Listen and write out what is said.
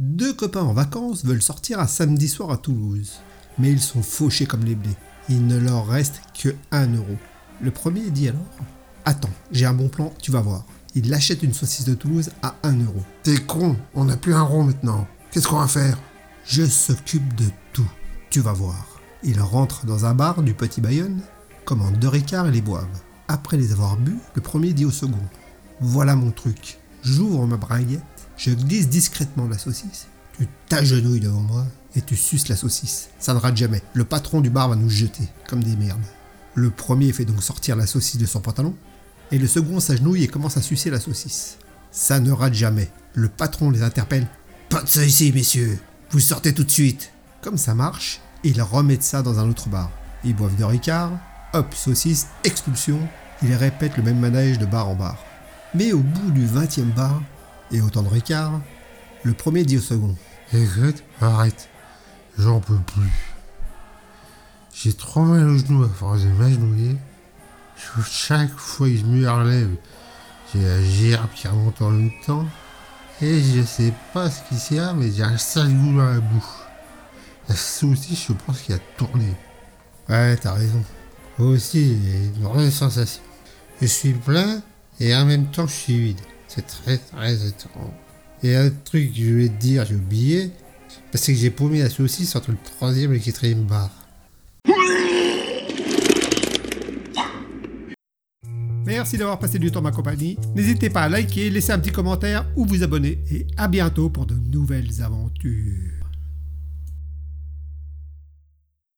Deux copains en vacances veulent sortir un samedi soir à Toulouse. Mais ils sont fauchés comme les blés. Il ne leur reste que 1 euro. Le premier dit alors Attends, j'ai un bon plan, tu vas voir. Il achète une saucisse de Toulouse à 1 euro. T'es con, on n'a plus un rond maintenant. Qu'est-ce qu'on va faire? Je s'occupe de tout, tu vas voir. Ils rentrent dans un bar du Petit Bayonne, commandent deux ricards et les boivent. Après les avoir bu, le premier dit au second Voilà mon truc. J'ouvre ma braguette, je glisse discrètement la saucisse, tu t'agenouilles devant moi et tu suces la saucisse. Ça ne rate jamais. Le patron du bar va nous jeter comme des merdes. Le premier fait donc sortir la saucisse de son pantalon, et le second s'agenouille et commence à sucer la saucisse. Ça ne rate jamais. Le patron les interpelle. Pas de ça ici, messieurs. Vous sortez tout de suite. Comme ça marche, ils remettent ça dans un autre bar. Ils boivent de Ricard, hop, saucisse, expulsion. Ils répètent le même manège de bar en bar. Mais au bout du 20e bar, et autant de Ricard, le premier dit au second. Écoute, arrête. J'en peux plus. J'ai trop mal au genou à force de m'agenouiller. Chaque fois que je me relève, j'ai la gerbe qui remonte en même temps. Et je sais pas ce qu'il y a, mais j'ai un sale goût dans la bouche. La saucisse, je pense qu'il a tourné. Ouais, t'as raison. Moi aussi, j'ai une vraie sensation. Je suis plein et en même temps je suis vide. C'est très très étrange. Et un truc que je voulais te dire, j'ai oublié, c'est que j'ai paumé la saucisse entre le troisième et le quatrième bar. Merci d'avoir passé du temps ma compagnie. N'hésitez pas à liker, laisser un petit commentaire ou vous abonner. Et à bientôt pour de nouvelles aventures.